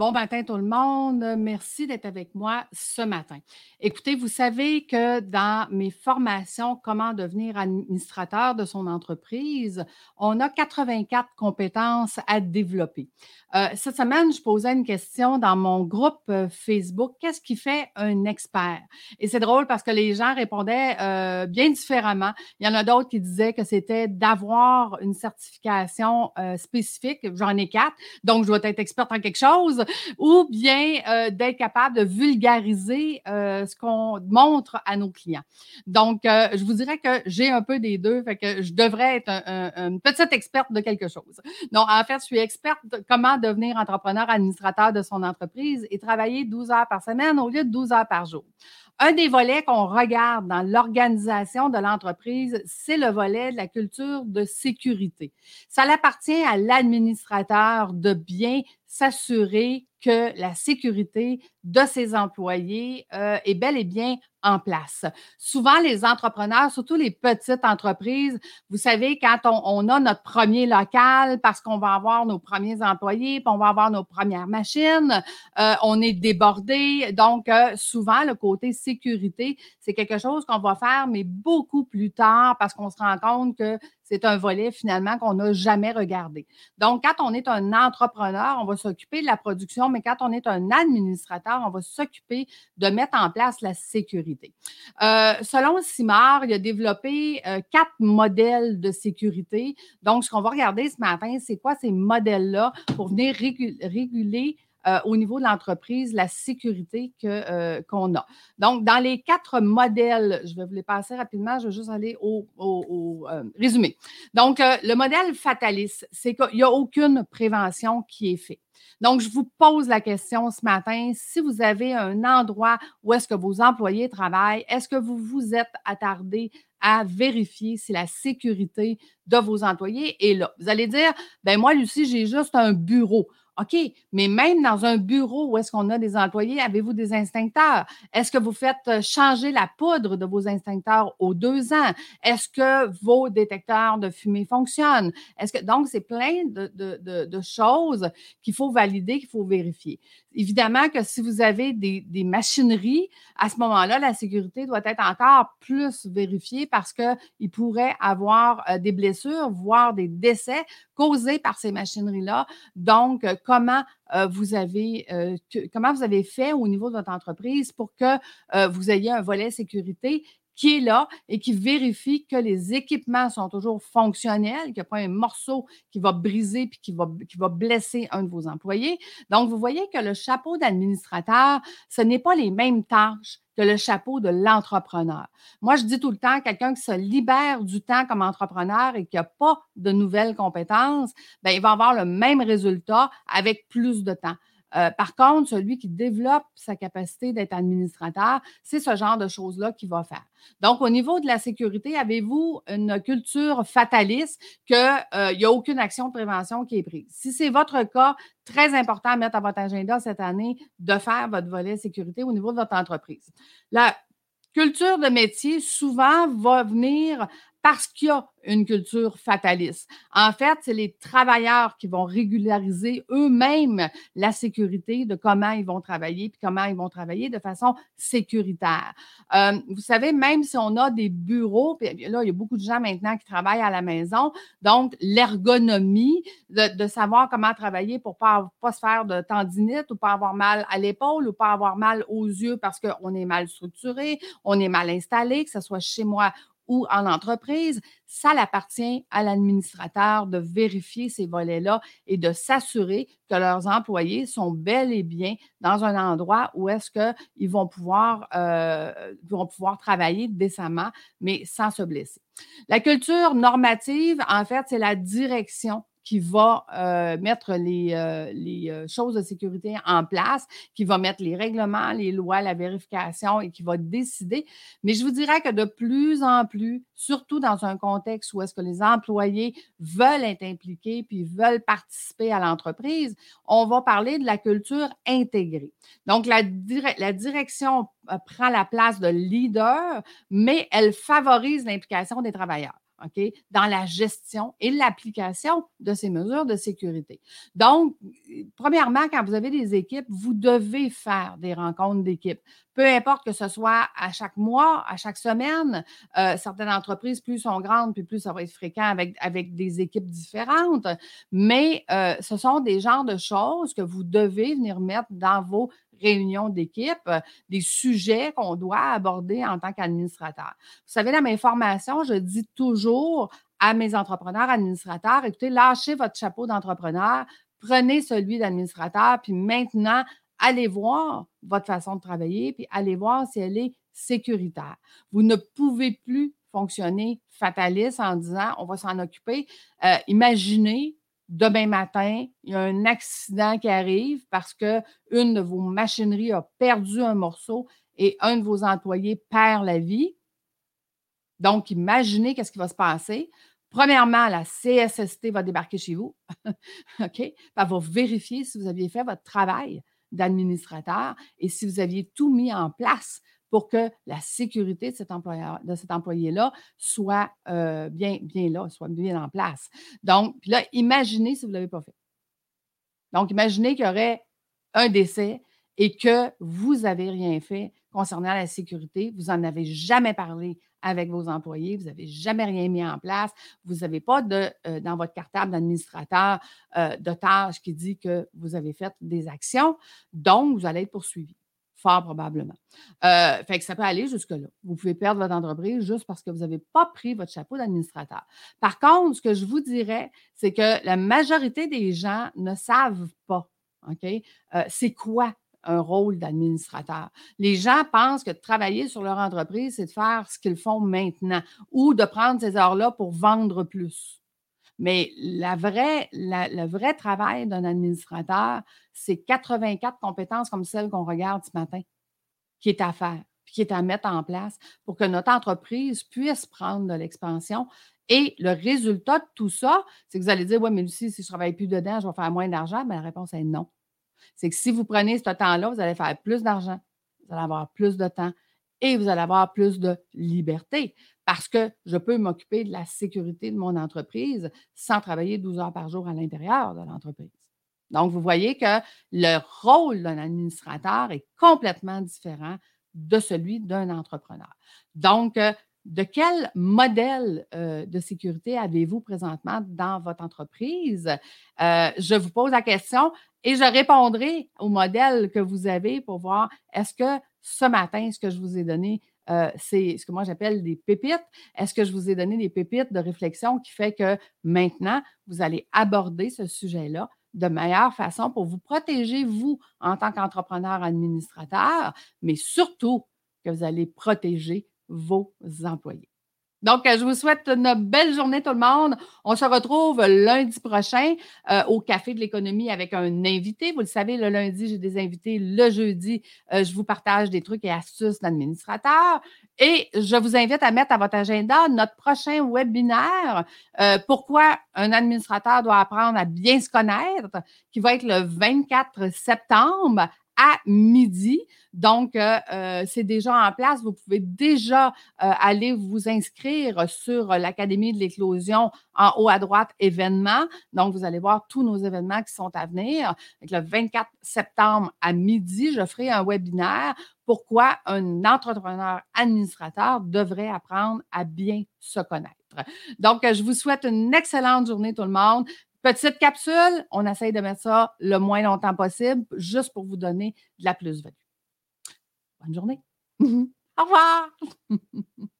Bon matin tout le monde. Merci d'être avec moi ce matin. Écoutez, vous savez que dans mes formations Comment devenir administrateur de son entreprise, on a 84 compétences à développer. Euh, cette semaine, je posais une question dans mon groupe euh, Facebook. Qu'est-ce qui fait un expert? Et c'est drôle parce que les gens répondaient euh, bien différemment. Il y en a d'autres qui disaient que c'était d'avoir une certification spécifique. J'en ai quatre, donc je dois être experte en quelque chose ou bien euh, d'être capable de vulgariser euh, ce qu'on montre à nos clients. Donc, euh, je vous dirais que j'ai un peu des deux, fait que je devrais être une petite experte de quelque chose. Donc, en fait, je suis experte de comment devenir entrepreneur administrateur de son entreprise et travailler 12 heures par semaine au lieu de 12 heures par jour. Un des volets qu'on regarde dans l'organisation de l'entreprise, c'est le volet de la culture de sécurité. Ça appartient à l'administrateur de bien s'assurer que la sécurité de ses employés euh, est bel et bien en place. Souvent, les entrepreneurs, surtout les petites entreprises, vous savez, quand on, a notre premier local parce qu'on va avoir nos premiers employés, puis on va avoir nos premières machines, euh, on est débordé. Donc, euh, souvent, le côté sécurité, c'est quelque chose qu'on va faire, mais beaucoup plus tard parce qu'on se rend compte que c'est un volet finalement qu'on n'a jamais regardé. Donc, quand on est un entrepreneur, on va s'occuper de la production, mais quand on est un administrateur, on va s'occuper de mettre en place la sécurité. Euh, selon Simard, il a développé euh, quatre modèles de sécurité. Donc, ce qu'on va regarder ce matin, c'est quoi ces modèles-là pour venir réguler euh, au niveau de l'entreprise, la sécurité euh, qu'on a. Donc, dans les quatre modèles, je vais vous les passer rapidement, je vais juste aller au, euh, résumé. Donc, le modèle fataliste, c'est qu'il n'y a aucune prévention qui est faite. Donc, je vous pose la question ce matin, si vous avez un endroit où est-ce que vos employés travaillent, est-ce que vous vous êtes attardé à vérifier si la sécurité de vos employés est là? Vous allez dire, ben moi, Lucie, j'ai juste un bureau. OK, mais même dans un bureau où est-ce qu'on a des employés, avez-vous des instincteurs? Est-ce que vous faites euh, changer la poudre de vos instincteurs aux deux ans? Est-ce que vos détecteurs de fumée fonctionnent? Est-ce que donc c'est plein de, choses qu'il faut valider, qu'il faut vérifier. Évidemment que si vous avez des, machineries, à ce moment-là, la sécurité doit être encore plus vérifiée parce qu'il pourrait avoir euh, des blessures, voire des décès causés par ces machineries-là. Donc, euh, comment vous avez comment vous avez fait au niveau de votre entreprise pour que vous ayez un volet sécurité qui est là et qui vérifie que les équipements sont toujours fonctionnels, qu'il n'y a pas un morceau qui va briser puis qui va, qui va blesser un de vos employés. Donc, vous voyez que le chapeau d'administrateur, ce n'est pas les mêmes tâches que le chapeau de l'entrepreneur. Moi, je dis tout le temps, quelqu'un qui se libère du temps comme entrepreneur et qui n'a pas de nouvelles compétences, bien, il va avoir le même résultat avec plus de temps. Euh, par contre, celui qui développe sa capacité d'être administrateur, c'est ce genre de choses-là qu'il va faire. Donc, au niveau de la sécurité, avez-vous une culture fataliste qu'il euh, n'y a aucune action de prévention qui est prise? Si c'est votre cas, très important à mettre à votre agenda cette année de faire votre volet sécurité au niveau de votre entreprise. La culture de métier, souvent, va venir parce qu'il y a une culture fataliste. En fait, c'est les travailleurs qui vont régulariser eux-mêmes la sécurité de comment ils vont travailler, puis comment ils vont travailler de façon sécuritaire. Euh, vous savez, même si on a des bureaux, puis là, il y a beaucoup de gens maintenant qui travaillent à la maison, donc l'ergonomie de, savoir comment travailler pour ne pas, pas se faire de tendinite ou pas avoir mal à l'épaule ou pas avoir mal aux yeux parce qu'on est mal structuré, on est mal installé, que ce soit chez moi ou en entreprise, ça appartient à l'administrateur de vérifier ces volets-là et de s'assurer que leurs employés sont bel et bien dans un endroit où est-ce qu'ils vont euh, vont pouvoir travailler décemment, mais sans se blesser. La culture normative, en fait, c'est la direction qui va euh, mettre les, euh, les euh, choses de sécurité en place, qui va mettre les règlements, les lois, la vérification et qui va décider. Mais je vous dirais que de plus en plus, surtout dans un contexte où est-ce que les employés veulent être impliqués puis veulent participer à l'entreprise, on va parler de la culture intégrée. Donc, la, la direction prend la place de leader, mais elle favorise l'implication des travailleurs. Dans la gestion et l'application de ces mesures de sécurité. Donc, premièrement, quand vous avez des équipes, vous devez faire des rencontres d'équipe. Peu importe que ce soit à chaque mois, à chaque semaine, euh, certaines entreprises, plus sont grandes, puis plus ça va être fréquent avec, avec des équipes différentes. Mais euh, ce sont des genres de choses que vous devez venir mettre dans vos réunions d'équipe, euh, des sujets qu'on doit aborder en tant qu'administrateur. Vous savez, dans mes formations, je dis toujours à mes entrepreneurs, administrateurs, écoutez, lâchez votre chapeau d'entrepreneur, prenez celui d'administrateur, puis maintenant, allez voir votre façon de travailler, puis allez voir si elle est sécuritaire. Vous ne pouvez plus fonctionner fataliste en disant on va s'en occuper. Euh, imaginez demain matin, il y a un accident qui arrive parce qu'une de vos machineries a perdu un morceau et un de vos employés perd la vie. Donc, imaginez qu'est-ce qui va se passer. Premièrement, la CSST va débarquer chez vous. OK? Elle va vérifier si vous aviez fait votre travail d'administrateur et si vous aviez tout mis en place pour que la sécurité de cet, de cet employé-là soit euh, bien, bien là, soit bien en place. Donc, puis là, imaginez si vous ne l'avez pas fait. Donc, imaginez qu'il y aurait un décès et que vous n'avez rien fait concernant la sécurité, vous n'en avez jamais parlé avec vos employés, vous n'avez jamais rien mis en place, vous n'avez pas de, euh, dans votre cartable d'administrateur euh, de tâches qui dit que vous avez fait des actions, donc vous allez être poursuivi. Fort probablement. Euh, fait que ça peut aller jusque-là. Vous pouvez perdre votre entreprise juste parce que vous n'avez pas pris votre chapeau d'administrateur. Par contre, ce que je vous dirais, c'est que la majorité des gens ne savent pas, OK, euh, c'est quoi un rôle d'administrateur? Les gens pensent que travailler sur leur entreprise, c'est de faire ce qu'ils font maintenant ou de prendre ces heures-là pour vendre plus. Mais le vrai travail d'un administrateur, c'est 84 compétences comme celles qu'on regarde ce matin, qui est à faire, puis qui est à mettre en place pour que notre entreprise puisse prendre de l'expansion. Et le résultat de tout ça, c'est que vous allez dire, oui, mais Lucie, si je ne travaille plus dedans, je vais faire moins d'argent. Mais la réponse est non. C'est que si vous prenez ce temps-là, vous allez faire plus d'argent, vous allez avoir plus de temps et vous allez avoir plus de liberté parce que je peux m'occuper de la sécurité de mon entreprise sans travailler 12 heures par jour à l'intérieur de l'entreprise. Donc, vous voyez que le rôle d'un administrateur est complètement différent de celui d'un entrepreneur. Donc, euh, de quel modèle euh, de sécurité avez-vous présentement dans votre entreprise? Euh, je vous pose la question et je répondrai au modèle que vous avez pour voir est-ce que ce matin, ce que je vous ai donné euh, c'est ce que moi j'appelle des pépites. Est-ce que je vous ai donné des pépites de réflexion qui fait que maintenant, vous allez aborder ce sujet-là de meilleure façon pour vous protéger, vous, en tant qu'entrepreneur administrateur, mais surtout que vous allez protéger vos employés? Donc, je vous souhaite une belle journée, tout le monde. On se retrouve lundi prochain euh, au Café de l'économie avec un invité. Vous le savez, le lundi, j'ai des invités. Le jeudi, euh, je vous partage des trucs et astuces d'administrateur. Et je vous invite à mettre à votre agenda notre prochain webinaire. Euh, pourquoi un administrateur doit apprendre à bien se connaître, qui va être le 24 septembre à midi. Donc, euh, euh, c'est déjà en place. Vous pouvez déjà euh, aller vous inscrire sur l'Académie de l'éclosion en haut à droite, événements. Donc, vous allez voir tous nos événements qui sont à venir. le 24 septembre à midi, je ferai un webinaire pourquoi un entrepreneur administrateur devrait apprendre à bien se connaître. Donc, je vous souhaite une excellente journée, tout le monde. Petite capsule, on essaye de mettre ça le moins longtemps possible, juste pour vous donner de la plus-value. Bonne journée. Au revoir.